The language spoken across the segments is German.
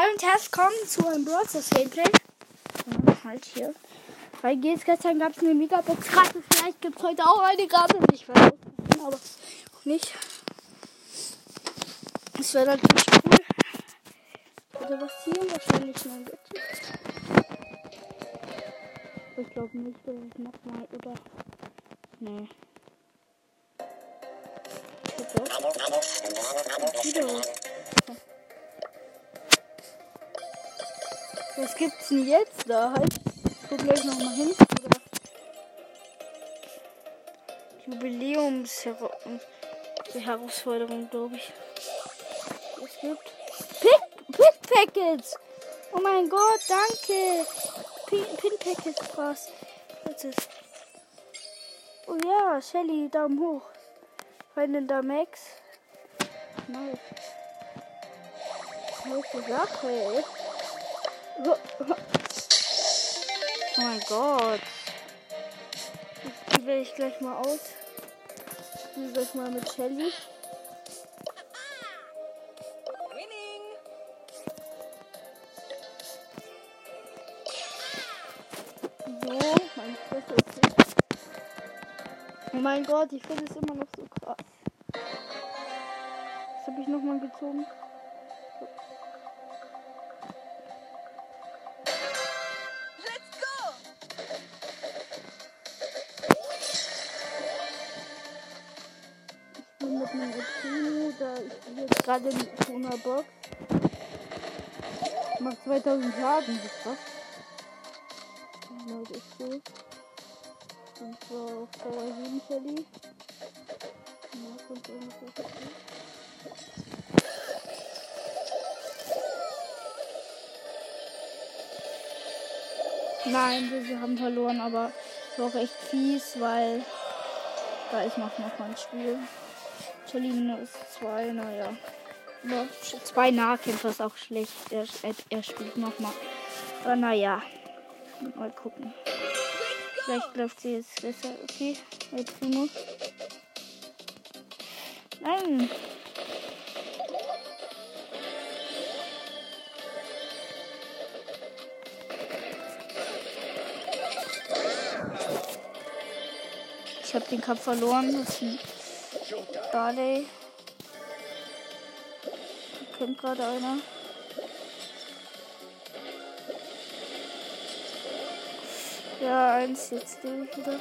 Hallo und herzlich willkommen zu einem Broadcast Gameplay. Ja, halt hier. Bei GS gestern gab es eine Megabox gratis. Vielleicht gibt es heute auch eine gratis. Ich weiß nicht, aber auch nicht. Das wäre natürlich cool. Oder was hier wahrscheinlich Bett ist. Ich glaube nicht, dass ich nochmal oder. Nee. Wieder. Was gibt's denn jetzt da? Halt. Ich guck gleich nochmal hin. Jubiläumsherausforderung, glaube ich. Es gibt Pick, Pick Packets. Oh mein Gott, danke. Pin, Pin Packets, krass. Was ist? Oh ja, Shelly, Daumen hoch. Freundin da Max. Nice. Nice Sache, ey. Oh mein Gott. Die wähle ich gleich mal aus. Die gleich mal mit Shelly. So, meine Fresse ist nicht. Oh mein Gott, ich finde es immer noch so krass. Was habe ich nochmal gezogen? Gerade in einer Box. Macht 2000 Schaden, wie krass. Leute, ist so. Und zwar auf Dauer 7 Shelly. Ja, kommt irgendwas. Nein, wir haben verloren, aber es war auch echt fies, weil da ist noch noch ein Spiel. Charlene ist zwei, naja. Zwei Nahkämpfer ist auch schlecht. Er, er, er spielt nochmal. Aber naja. Mal gucken. Vielleicht läuft sie jetzt besser. Okay, jetzt nur. Nein. Ich habe den Kampf verloren. Das ist ein Barley. Kommt gerade einer. Ja, eins jetzt wieder.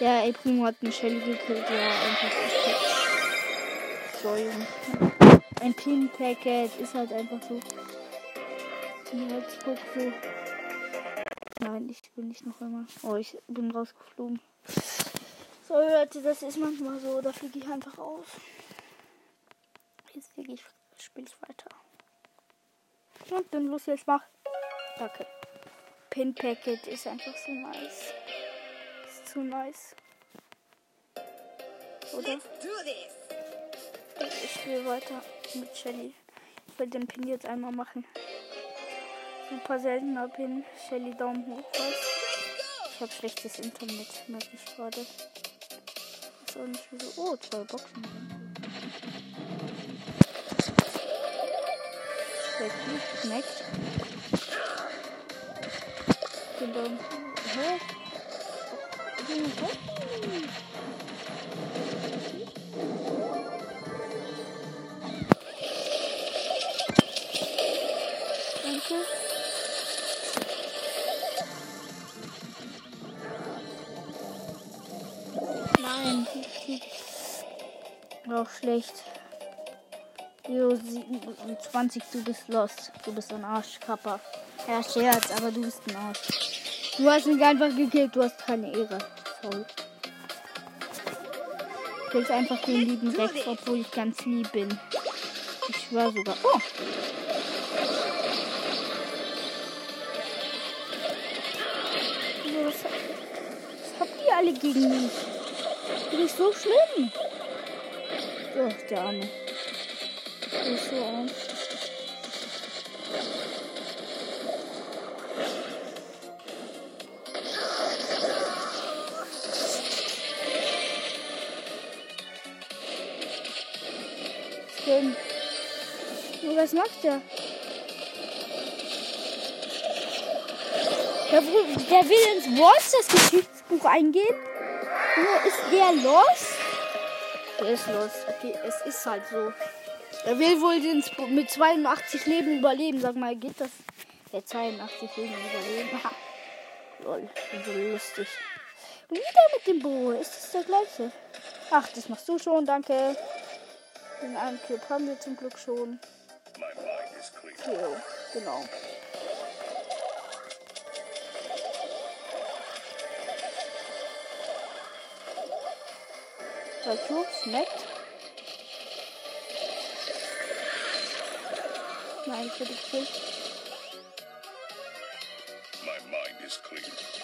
Ja, El Primo hat eine Shelly gekillt. Ja, einfach perfekt. So, Jungs. Ein Pin-Packet ist halt einfach so. Guck so. Nein, ich bin nicht noch einmal. Oh, ich bin rausgeflogen. So, Leute, das ist manchmal so. Da fliege ich einfach aus. Jetzt fliege ich, spiele ich weiter. Und dann los jetzt mach. Danke. Pin Packet ist einfach so nice. Zu nice. Oder? Ich spiele weiter mit Shelly. Ich will den Pin jetzt einmal machen. Super seltener Pin. Shelly Daumen hoch. Was? Ich habe schlechtes Internet, merke ich gerade. Ist auch nicht wieso. Oh, zwei Boxen. Schmeckt. Den Daumen. Hä? Nein. Auch schlecht. Jo, 20, du bist lost. Du bist ein Arschkapper. Ja, Scherz, aber du bist ein Arsch. Du hast mich einfach gekillt, du hast keine Ehre toll. Kriegt einfach den lieben Rex, obwohl ich ganz lieb bin. Ich war sogar. Oh! Was, was habt ihr alle gegen mich? Das ist so schlimm. Oh, der Arme. Das ist so arm. Skin. Und was macht der? Der, der will ins Monsters Geschichtsbuch eingehen. Nur ist der los? Der ist los. Okay, es ist halt so. Er will wohl ins, mit 82 Leben überleben. Sag mal, geht das? Der 82 Leben überleben. Ha. Lol, so lustig. Und wieder mit dem Bo. Ist das der gleiche? Ach, das machst du schon, danke. Den einen Clip haben wir zum Glück schon. So, genau. Cubes, nett. Nein, ich würde gekillt. My mind is clear.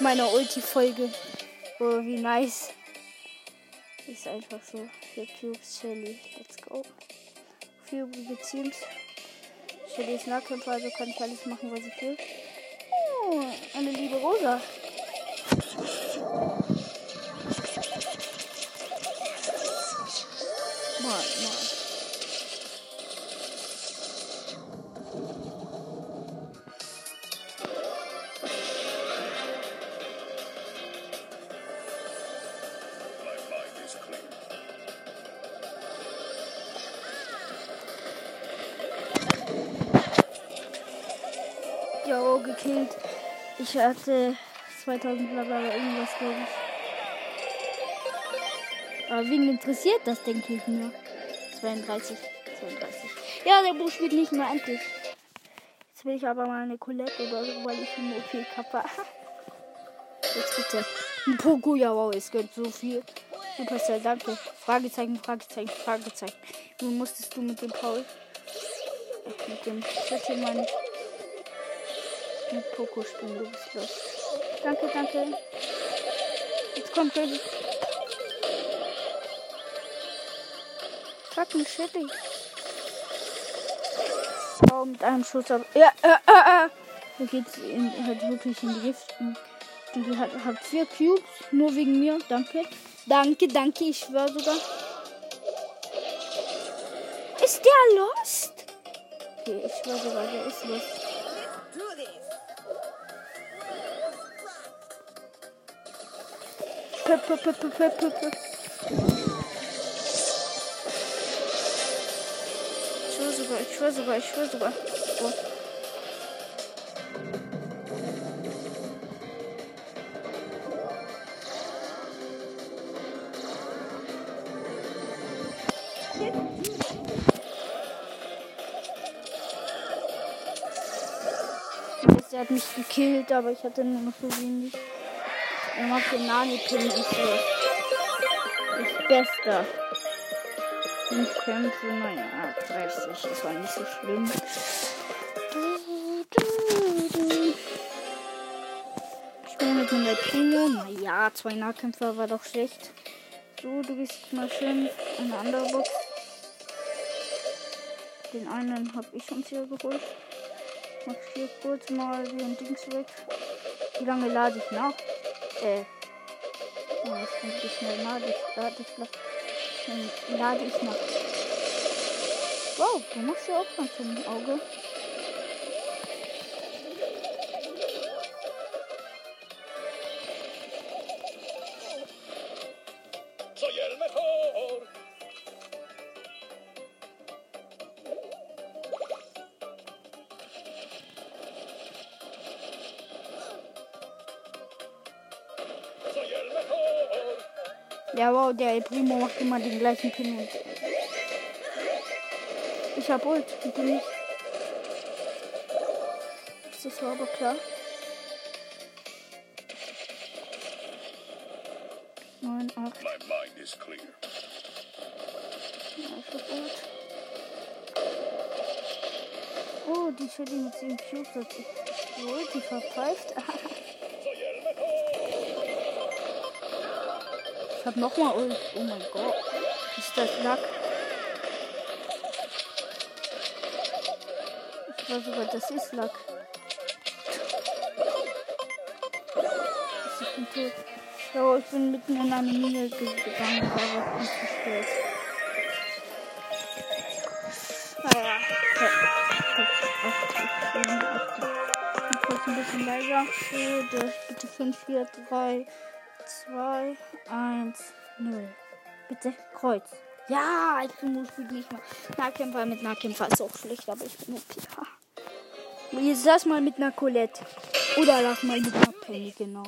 Meiner Ulti-Folge. Oh, wie nice. Ist einfach so. Vier Cubes, Shelly. Let's go. Vier Teams. Shelly ist Nahkämpfer, also kann ich alles machen, was ich will. Oh, eine liebe Rosa. Ich hatte 2000 bla bla irgendwas, glaube ich. Aber wen interessiert das, denke ich mir. 32, 32. Ja, der Buch spielt nicht mehr endlich. Jetzt will ich aber mal eine Colette oder so, weil ich eine OP kappa. Jetzt bitte. Ein Poco, ja wow, es gibt so viel. Supercell, danke. Fragezeichen, Fragezeichen, Fragezeichen. Nun musstest du mit dem Paul. Mit dem ich mit Poco spielen, du bist los. Danke, danke. Jetzt kommt er. Fucking Shelly. Oh, mit einem Schuss ab. Ja, äh, äh, äh. Da geht's in, halt wirklich in die Gift. Die hat, hat vier Cubes, nur wegen mir. Danke. Danke, danke, ich schwör sogar. Ist der lost? Okay, ich schwör sogar, der ist lost. P -p -p -p -p -p -p. Ich schwör sogar, ich schwör sogar, ich schwör sogar. Oh. Yes, Er hat mich gekillt, aber ich hatte nur noch so wenig. Er macht den Nani-Pin und so. Ist bester. Fünf Kämpfe, naja, 30. Das war nicht so schlimm. Ich bin mit dem Primo. Naja, zwei Nahkämpfer war doch schlecht. So, du gehst mal schön in eine andere Box. Den einen habe ich uns hier geholt. Mach hier kurz mal den Dings weg. Wie lange lade ich nach? Äh. Oh, jetzt kommt wie schnell ich, lade ich, lade ich, lade ich nach. Wow, du machst ja auch ganz im Auge. Wow, der El Primo macht immer den gleichen Pin. Und Ich hab Ult. Du nicht. Das war aber klar. Neun, acht. My mind is clear. Ja, ich hab Ult. Oh, die Shelly mit 7 Cubes hat sich. Ult, die verpfeift. hab nochmal Ult. Oh mein Gott. Ist das Lack? Ich war sogar, das ist Lack. Ich bin tot. Ja, ich bin mitten in eine Mine ge- gegangen, aber nicht spät. Naja. Ich kurz ein bisschen leiser. Bitte, bitte 5, 4, 3, 2, 1, 0. Bitte Kreuz. Ja, ich bin nicht mal. Nahkämpfer mit Nahkämpfer ist auch schlecht, aber ich bin OP. Ha. Jetzt lass mal mit einer Colette. Oder lass mal mit einer Penny, genau.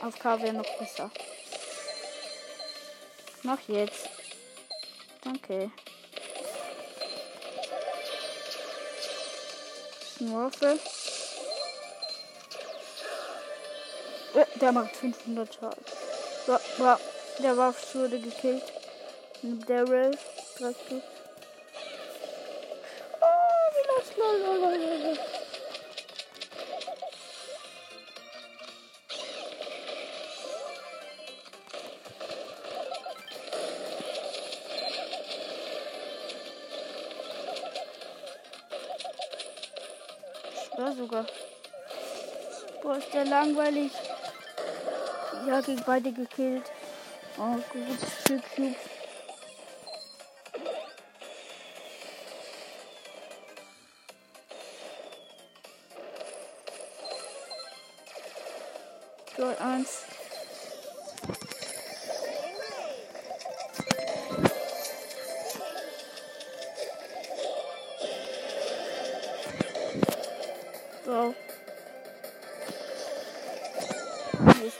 Auf K wäre noch besser. Mach jetzt. Danke. Smurfe. Der macht 500 Schaden. Der Waff wurde gekillt. Daryl. Stück. Oh, wie das lol, lol, lol, lol. Sogar. Boah, ist der langweilig. Ja, gegen beide gekillt. Oh, gutes Stück Cube. Gold 1.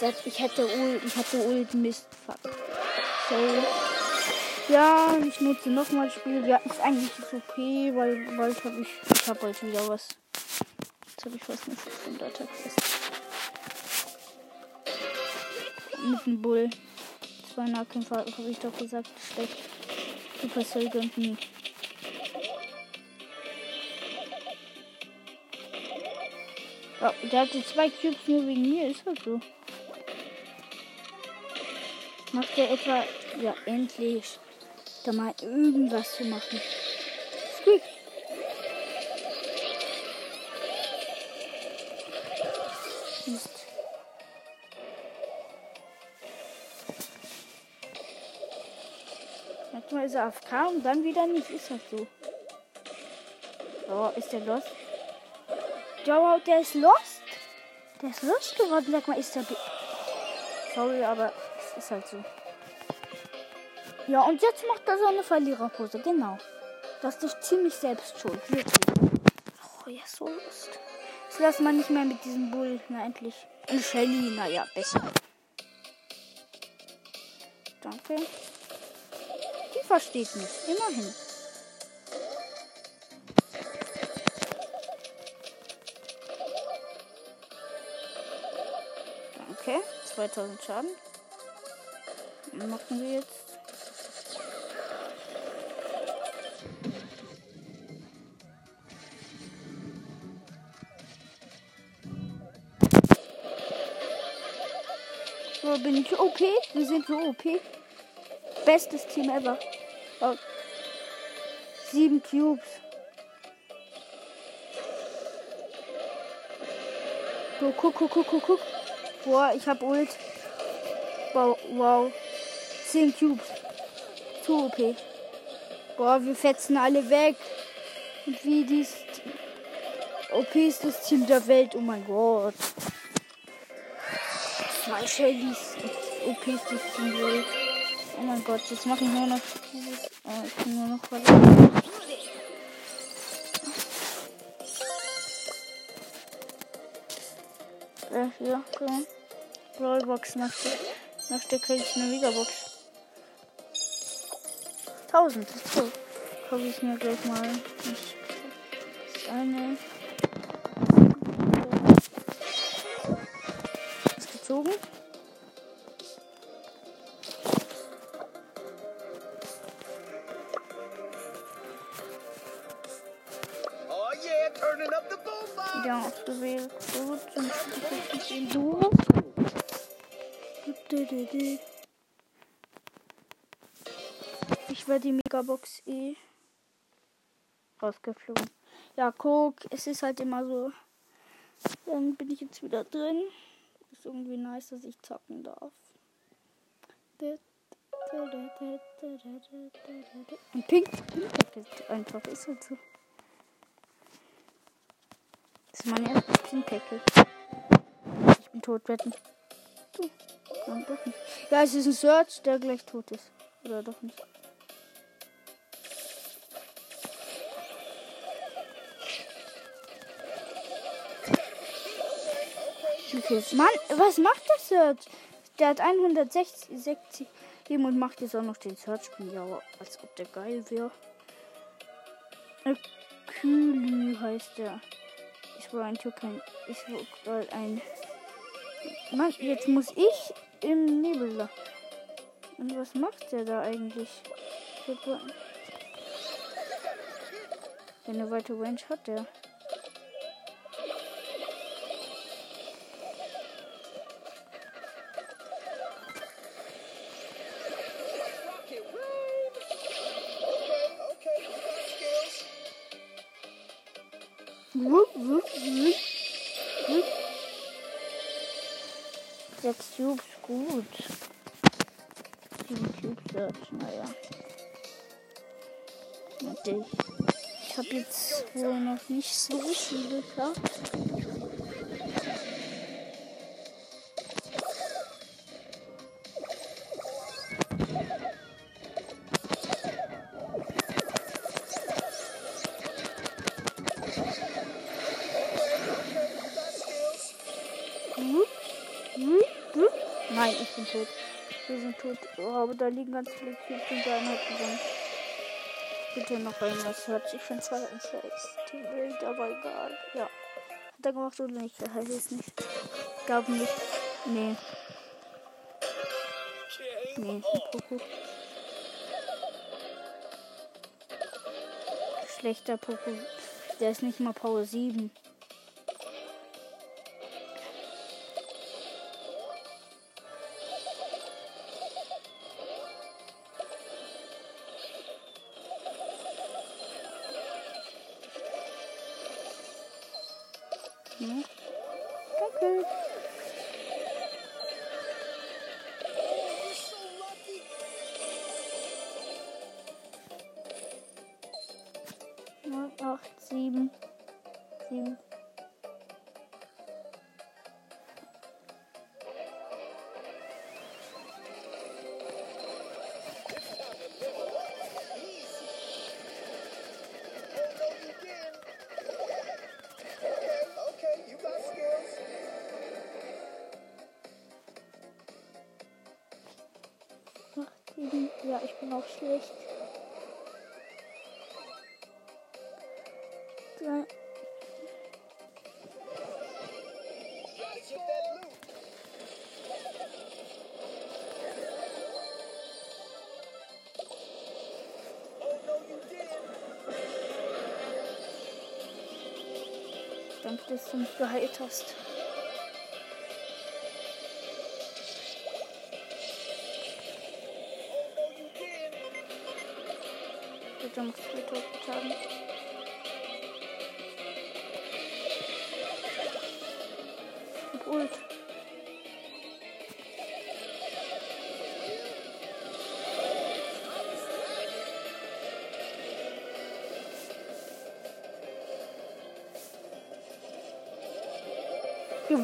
das- Ich hätte Ult, ich hatte Ult, Mist, fuck. Sorry. Ja, ich nutze nochmal Spiel. Ja, ist eigentlich okay, weil bald habe ich, ich habe bald wieder was. Jetzt habe ich fast 500er Quest. Mit dem Bull. Zwei Nahkämpfer, habe ich doch gesagt, schlecht. Supercell gönnt nie. Ja, der hatte zwei Cubes nur wegen mir, ist halt so. Macht er etwa, ja, endlich, da mal irgendwas zu machen. Squeak. Mist. Manchmal ist er AFK und dann wieder nicht, ist halt so. Oh, ist der lost? Ja, der ist lost. Der ist lost geworden. Sag mal, ist der. Sorry, aber ist halt so. Ja, und jetzt macht er so eine Verliererpose. Genau. Das ist doch ziemlich selbst schuld. Wirklich. Oh, ja, so lost. Jetzt lass mal nicht mehr mit diesem Bull. Na, endlich. Und Shelly, naja, besser. Danke. Die versteht mich. Immerhin. Okay, 2000 Schaden. Machen wir jetzt. So, bin ich OP? Wir sind so OP. Bestes Team ever. Oh. Sieben Cubes. So, guck, guck, guck, guck, guck. Boah, ich hab Ult. Wow, wow. 10 Cubes. Zu OP. Boah, wir fetzen alle weg. Und wie dies OP ist das Team der Welt. Oh mein Gott. Zwei Shellys. OP ist das Team der Welt. Oh mein Gott, jetzt mache ich nur noch dieses. Oh, ich bin nur noch verletzt. Äh, hier, komm. Brawlbox nach der, nach der kriege ich eine Megabox. 1000, ist so. kaufe ich mir gleich mal. Ich, das eine. Ist gezogen. Oh yeah, turning up the boombox. Wieder ausgewählt. Gut, dann spiele ich dem Duo. Werde die Megabox eh rausgeflogen. Ja, guck, es ist halt immer so. Dann bin ich jetzt wieder drin. Ist irgendwie nice, dass ich zocken darf. Und pink, pink einfach, ist halt so. Das ist mein erstes Pink Packet. Ich bin tot, wetten. Ja, es ist ein Search, der gleich tot ist. Oder doch nicht. Viel? Mann, was macht der Search? Der hat 160 60 Leben und macht jetzt auch noch den Search. Ja, als ob der geil wäre. Kühlü heißt der. Ich war ein Türkei. Ich war ein. Mann, jetzt muss ich im Nebel da. Und was macht der da eigentlich? Eine weite Range hat der. Tot. Oh, aber da liegen ganz viele Cubes und der hat gewonnen. Bitte noch einmal Search. Ich finde zwar ein scheiß Teambild, aber egal. Ja. Hat er gemacht oder nicht? Das heißt es nicht. Glaub nicht. Nee, nee. Schlechter Poco. Der ist nicht mal Power 7. Danke, dass du mich geheilt hast. Bitte musst du tot haben. Hab Ult.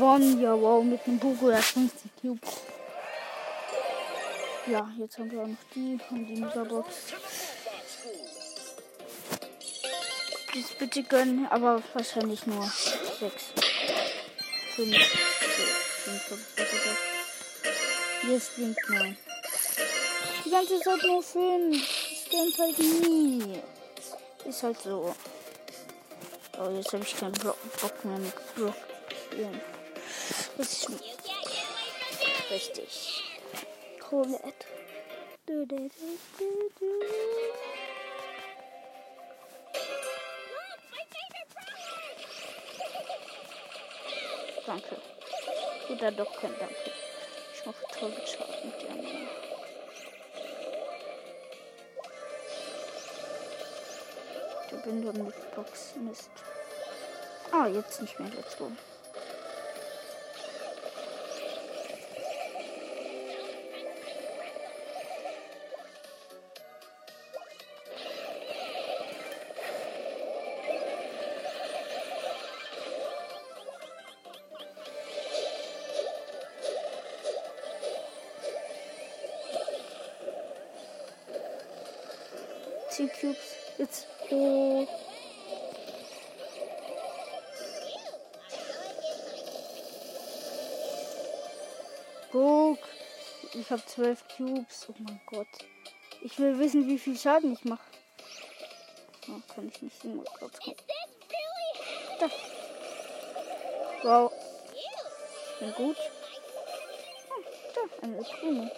Gewonnen, ja wow, mit einem Pogo, der hat 50 Cubes. Ja, jetzt haben wir auch noch die, haben die Megabox. Das bitte gönnen, aber wahrscheinlich nur sechs. Fünf. So, fünf, fünf, fünf, fünf. Jetzt blinkt neun. Die ganze Zeit nur fünf. Das stimmt halt nie. Ist halt so. Oh, jetzt habe ich keinen Bock, mehr mit Block spielen. Das ist richtig. Colette. Danke. Oder doch kein Danke. Ich mache toll geschaut mit dir. Mann. Ich bin doch mit Box. Ah, jetzt nicht mehr. Let's go. Ich habe zwölf Cubes. Oh mein Gott. Ich will wissen, wie viel Schaden ich mache. Oh, kann ich nicht sehen. Oh. Da. Wow. Bin gut. Oh, da, eine Krone.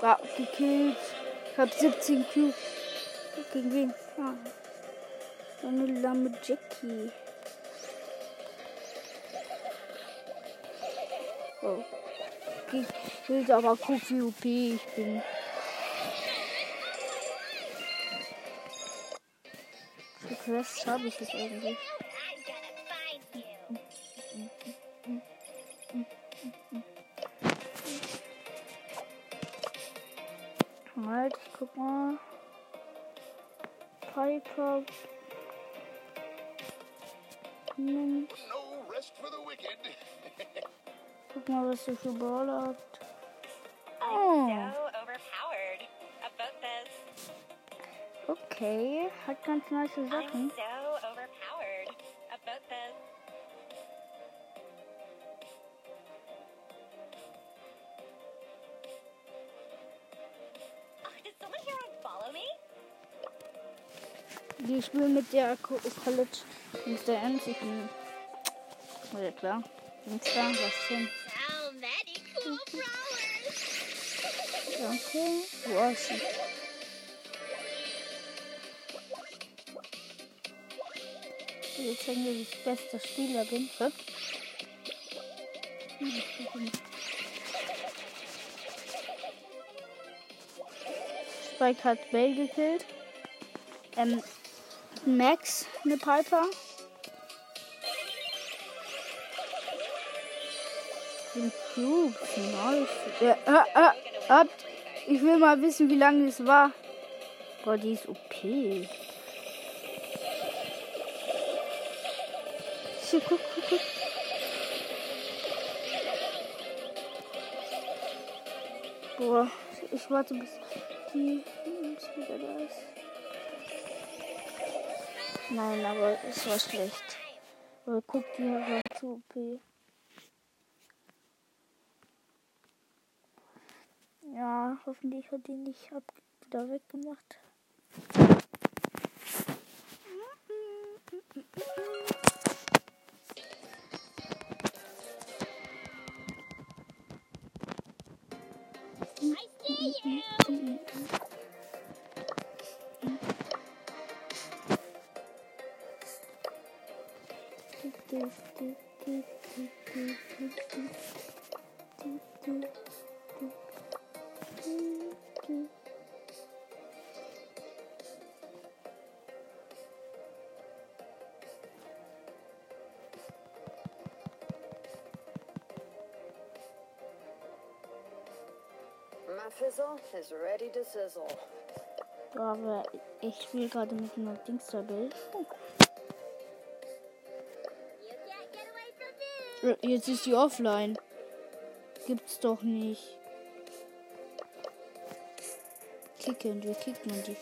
Wow, gekillt. Ich hab 17 Cubes. Gegen wen? Ah. So eine lamme Jackie. Oh. Gekillt, aber OP ich bin. Wie Quests habe ich jetzt eigentlich? Halt, ich guck mal. Piper. Guck mal, was ihr für Brawler habt. I'm Oh, so overpowered. About this. okay. Hat ganz nice I'm Sachen. so overpowered. About this. Oh? Die spielen mit der Co College. Der ernst? Ich bin. Ja, klar. Insta, was denn? Danke. Ist sie? Jetzt zeigen wir, ich bester Spieler bin. Nicht. Spike hat Bell gekillt. Ähm, Max, eine Piper. Den Cubes, nice. Ja, ah, ah, ah, ich will mal wissen, wie lange es war. Boah, die ist OP. So, guck, guck, guck. Boah, ich warte bis die bis wieder da ist. Nein, aber es war schlecht. Aber guck, die war zu OP. Hoffentlich hat die nicht ab wieder weggemacht. Sizzle. Aber ich spiele gerade mit Dingstabelle. Äh, Jetzt ist die offline. Gibt's doch nicht. Kicken, wie kickt man die?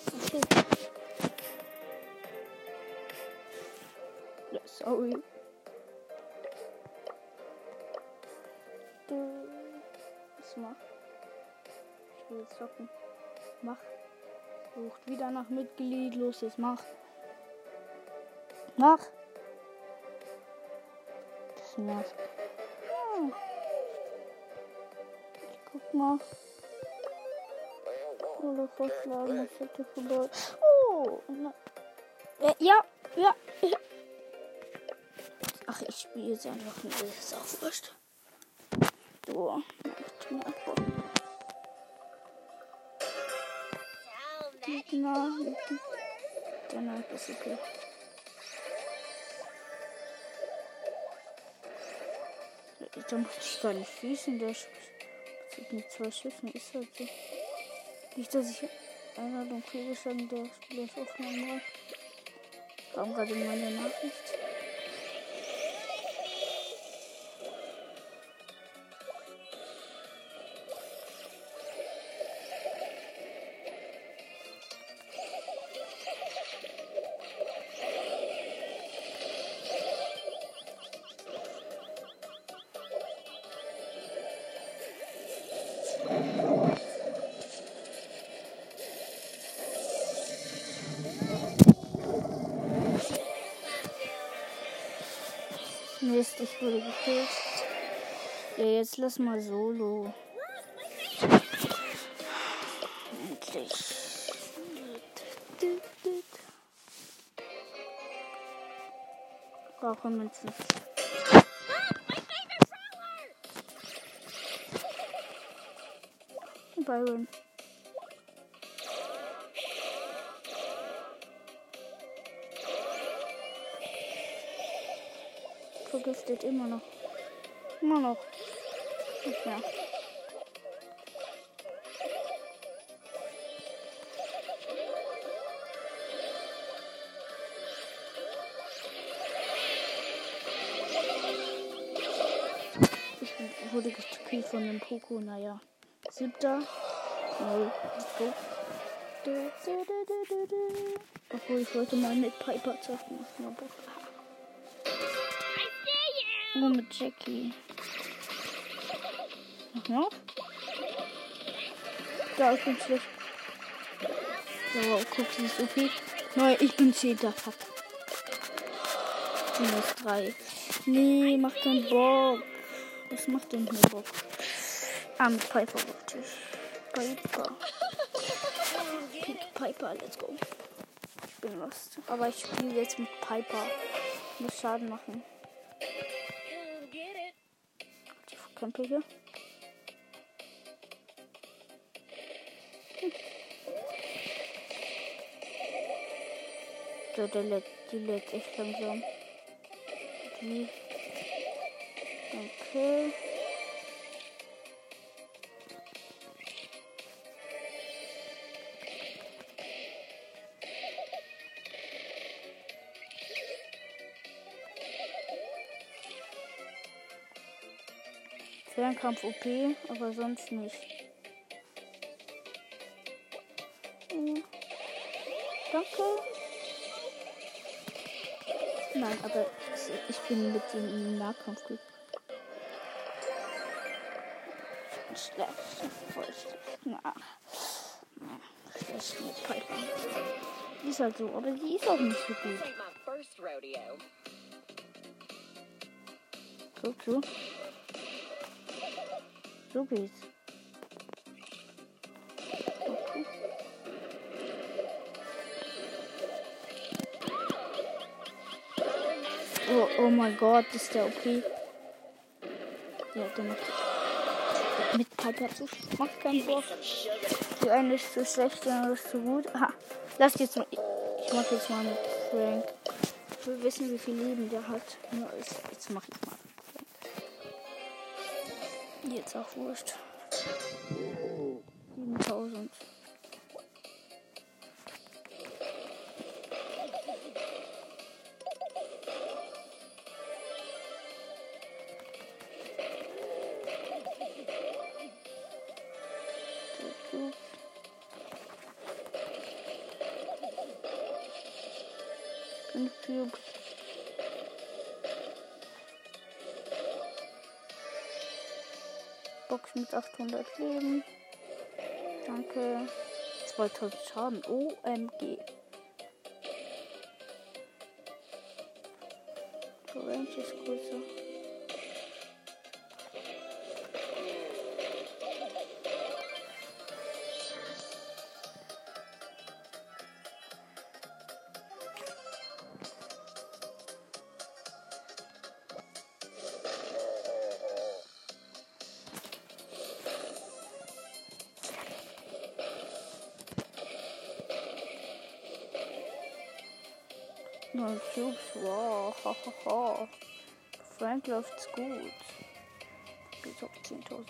Ja, sorry. Nach Mitglied. Los, jetzt mach. Mach. Das nervt. Hm. Ich guck mal. Oder vorschlagen, das hätte vorbei. Oh! Na. Ja, ja, ja. Ach, ich spiele jetzt einfach nur. Das ist auch wurscht. So, macht mir Gegner. Dann ist okay. Da muss ich gar nicht schießen. Der schießt mit zwei Schiffen. Ist halt so. Nicht, dass ich Einladung fehlgeschlagen der Spieler ist aufgenommen war. Kam gerade meine Nachricht. Lass mal solo. Endlich. Brauche Münzen. Byron. Vergiftet immer noch. Immer noch. Mehr. Ich wurde gekillt von dem Poco, naja. Siebter. Null. Obwohl ich wollte mal mit Piper zocken. Aber nur mit Jackie. Ja, ich bin schlecht. So, guck, sie ist okay. Nein, ich bin Zehnter. Fuck. Minus drei. Nee, macht keinen Bock. Was macht denn hier Bock? Ah, mit Piper wollte ich. Piper. Pick Piper, let's go. Ich bin lost. Aber ich spiele jetzt mit Piper. Muss Schaden machen. Die Kämpfe hier. So, der lädt, die lädt echt langsam. Die. Okay. Fernkampf OP, aber sonst nicht. Mhm. Danke. Nein, aber ich bin mit dem Nahkampf gut. Schlecht. Voll schlecht. Na. Na, Schlecht mit Piper. Die ist halt so, aber die ist auch nicht so gut. So, so. So geht's. Oh, mein Gott, ist der okay. Ja, macht mit Piper zu macht keinen Bock. Die eine ist zu schlecht, die andere ist zu gut. Aha. Lass jetzt mal. Ich mach jetzt mal mit Frank. Ich will wissen, wie viel Leben der hat. Ja, jetzt mach ich mal. Jetzt auch wurscht. Fünf Cubes. Box mit 800 Leben. Danke. 2000 Schaden. OMG. Die Range ist größer. Frank läuft's gut. Bis auf 10.000.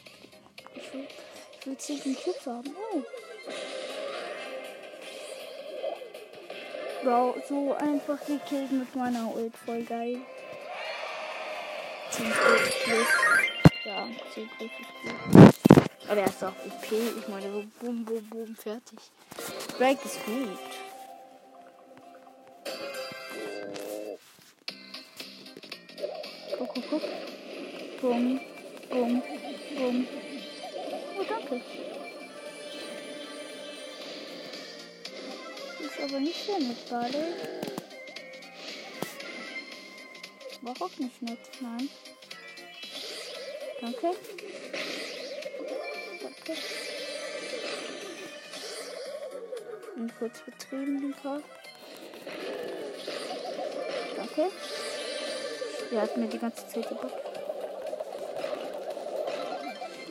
Ich will, ich will 10 Cubes haben. Oh. Wow, so einfach gekillt mit meiner Ult. Voll geil. 10 Cubes. Ja, 10 Cubes ist gut. Aber er ist auch OP. Ich meine, so boom, boom, boom, fertig. Frank ist gut. Bumm, bumm, bumm. Oh, danke. Ist aber nicht sehr nett, Barley. War auch nicht nett, nein. Danke. Danke. Und kurz betrieben, Luca. Danke. Er hat mir die ganze Zeit gebackt.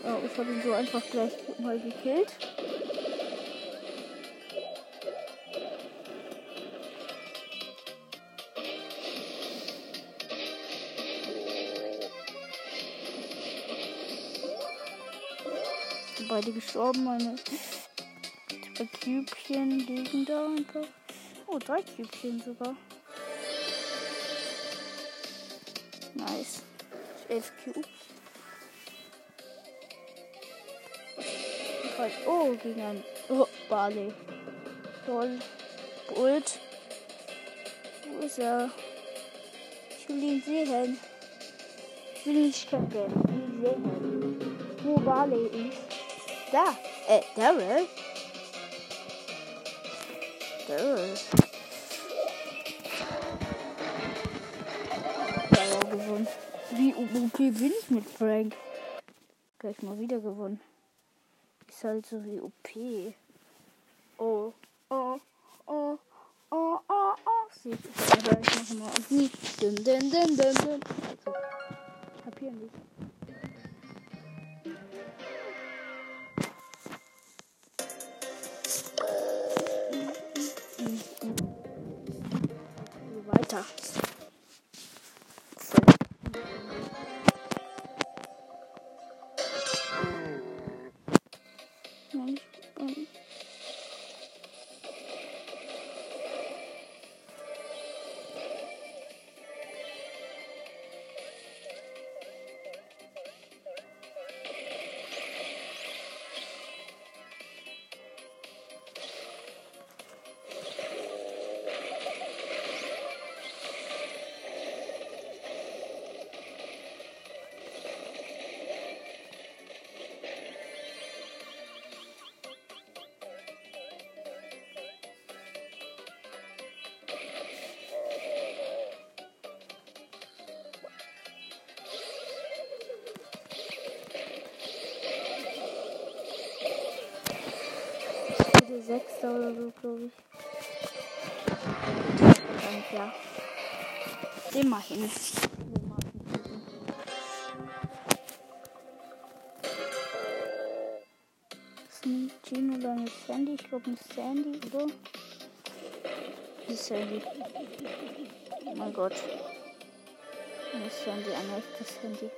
Oh, ich habe ihn so einfach gleich mal gekillt. Beide gestorben, meine drei Kübchen liegen da einfach. Oh, drei Kübchen sogar. Nice. 11 Cubes. Halt, oh, gegen ein. Oh, Barley. Toll. Bult. Wo ist er? Ich will ihn sehen. Ich will ihn checken. Ich will ihn sehen. Wo Barley ist. Da. Äh, Daryl. Daryl. Ja, gewonnen. Wie okay bin ich mit Frank? Gleich mal wieder gewonnen. Ist halt so wie OP. Oh, oh, oh, oh, oh, oh. Ihr, aber ich mache mal. Dun, dun, dun, dun, dun. Also, hab hier nicht. Sechster oder so, glaube ich. Und ja. Den mach ich nicht. Ist ein Gino oder eine Sandy? Ich glaube ein Sandy, oder? Eine Sandy. Oh mein Gott. Eine Sandy, ein echtes Handy.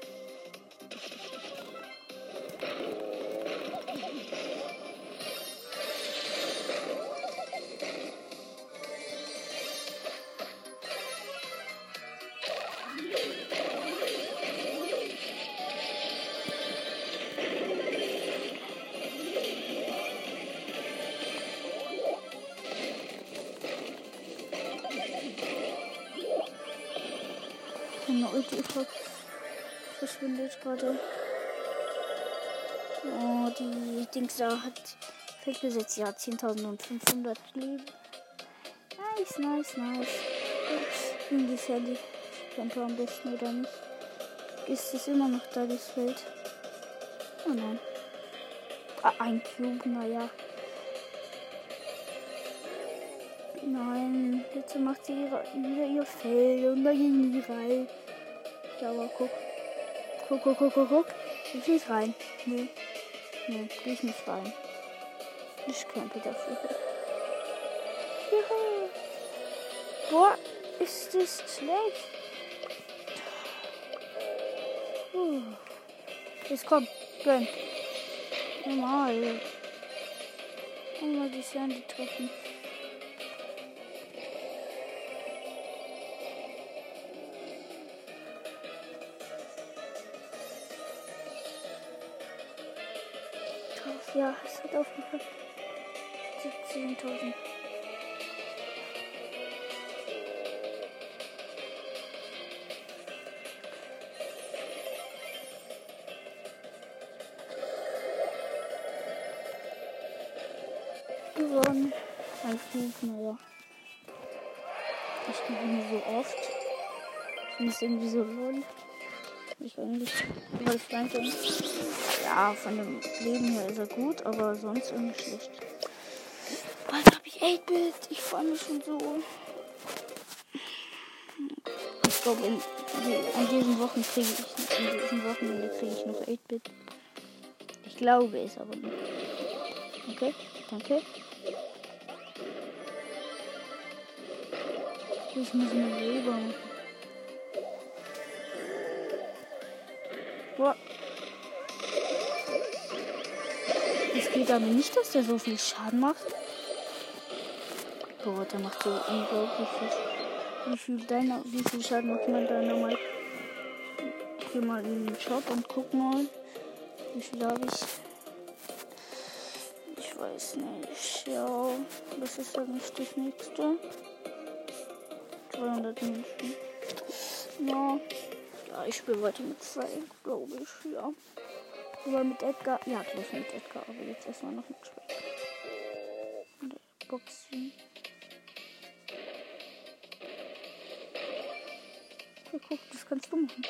Dings da hat Feldbesitz, ja, 10.500 Leben. Nice, nice, nice. Irgendwie Sandy Camper am besten oder nicht. Ist es immer noch da, das Feld? Oh nein. Ah, ein Cube, naja. Nein, jetzt macht sie ihre, wieder ihr Fell und da ging die rein. Ja, aber guck. Guck, guck, guck, guck, guck. Ich nicht rein. Nee. Nee, geh ich nicht rein. Ich campe dafür. Juhu. Boah, ist das schlecht. Uh. Jetzt komm, gönn. Normal. Einmal die Sandy treffen. Ja, es hat aufgehört. 17.000. Gewonnen. Flug, naja. Ich gewinne so oft. Ich finde es irgendwie so lol. Ich eigentlich weil Franklin. Ja, von dem Leben her ist er gut, aber sonst irgendwie schlecht. Bald habe ich 8-Bit. Ich freue mich schon so. Ich glaube, in, an diesen Wochen kriege ich, in diesen Wochenende kriege ich noch 8-Bit. Ich glaube es aber nicht. Okay, danke. Ich muss mir selber machen. Boah. Geht aber nicht, dass der so viel Schaden macht. Boah, der macht so unglaublich viel. Wie viel deiner, wie viel Schaden macht man deiner mal? Geh mal in den Shop und guck mal. Wie viel habe ich? Ich weiß nicht. Ja, das ist ja nicht das nächste. 200 Münzen. Ja. Ja, ich spiele weiter mit zwei, glaube ich, ja. Aber mit Edgar, ja, gleich mit Edgar, aber jetzt erstmal noch mit Schreck. Und Boxen. Okay, guck, das kannst du machen.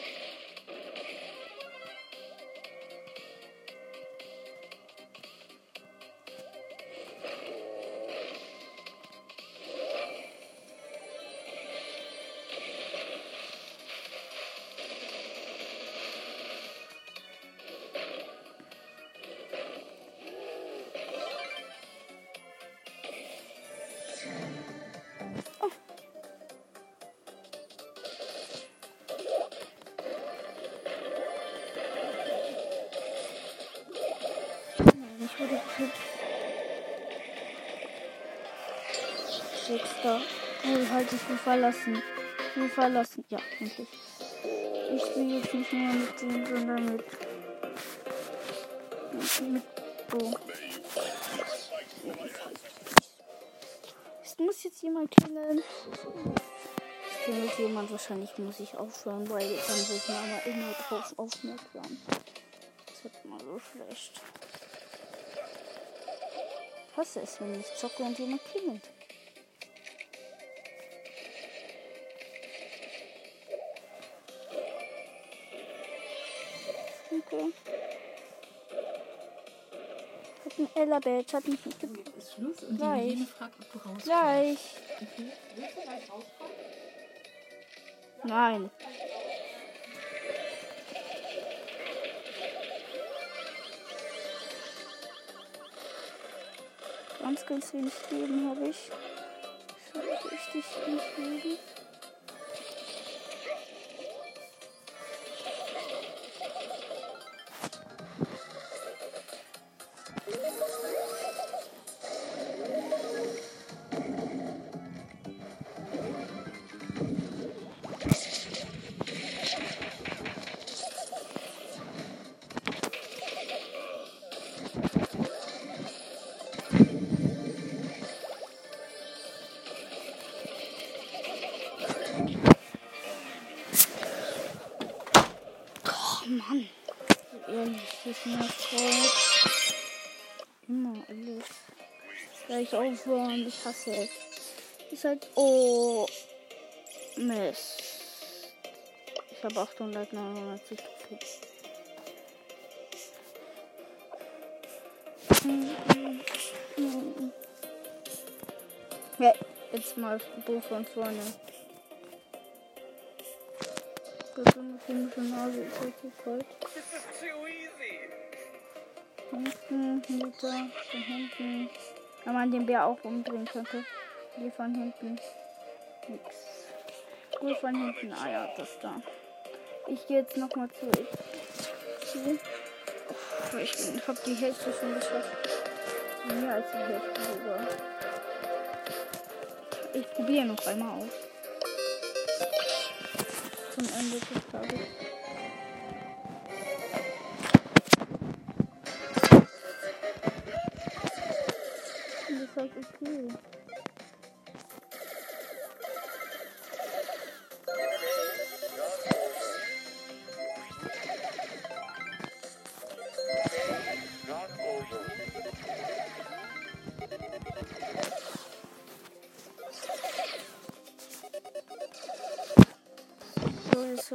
Sechster. Oh, halt, ich will verlassen. Will verlassen. Ja, endlich. Ich spiele jetzt nicht mehr mit dem, sondern mit. mit. Bo. Es muss jetzt jemand killen. Es killt jemand. Wahrscheinlich muss ich aufhören, weil dann wird man aber immer drauf aufmerksam. Das wird mal so schlecht. Hasse es, wenn ich zocke und jemand klingelt. Badge, hat mich nicht ge Ist Schluss und Gleich. die Helene fragt, ob du rauskommst. Gleich. Okay. Willst du gleich rauskommen? Nein. Ganz, ganz wenig Leben habe ich. So richtig wenig Leben. Soll ich aufhören? Ich hasse es. Ist halt. Oh. Mist. Ich habe 899 Trophäen. Ja, jetzt mal Bo von vorne. Das ist eine komische Nase, ist halt easy. Hinten, hinter, von hinten. Wenn man den Bär auch umdrehen könnte. Hier von hinten. Nix. Gut von hinten. Ah ja, das da. Ich gehe jetzt nochmal zu. zu. Oh, ich habe die Hälfte schon geschafft. Mehr als die Hälfte sogar. Ich probiere noch einmal aus. Zum Ende des Tages.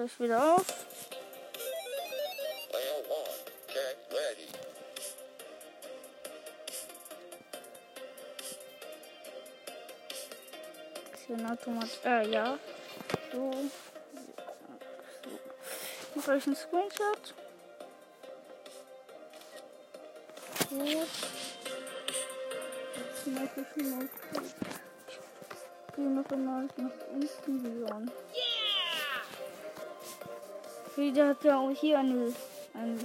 Ich wieder auf. Xenautomat. Äh, ja. So. so. Mache ich einen Screenshot. Gut. Jetzt mache ich mal. Ich gehe noch einmal nach unten wieder. Wieder hat er auch hier eine, ein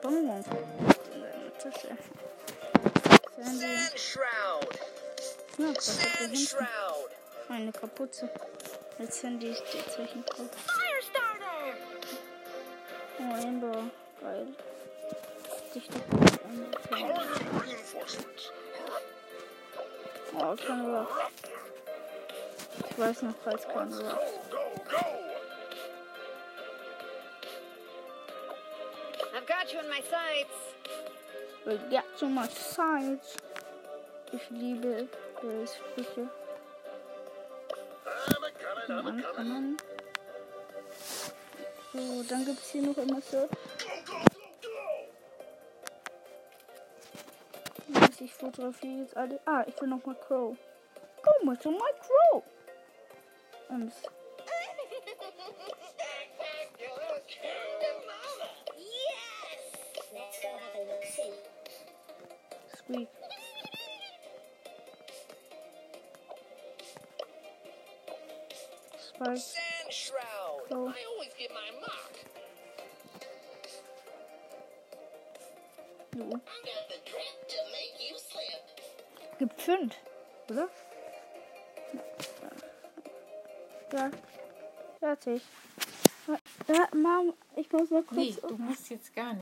Bonbon in seiner Tasche. Ja, was hat er Sand hinten? shroud. Eine Kapuze. Als Handy steht Zeichen drauf. Oh, Amber. Geil. Amber. Calling reinforcements. Oh, Rock. Ich weiß noch, falls kein Got in my sights. We get so much sides. Ich liebe die Sprüche. I'm a coming, I'm Mann, a coming. Mann. So, dann gibt's hier noch immer so. Ich fotografiere jetzt alle. Ah, ich will noch mal Crow. Komm mal zu mal Crow. Ähm, Fertig. Ja, Mom, ich muss mal kurz. Nee, du musst jetzt gar nicht.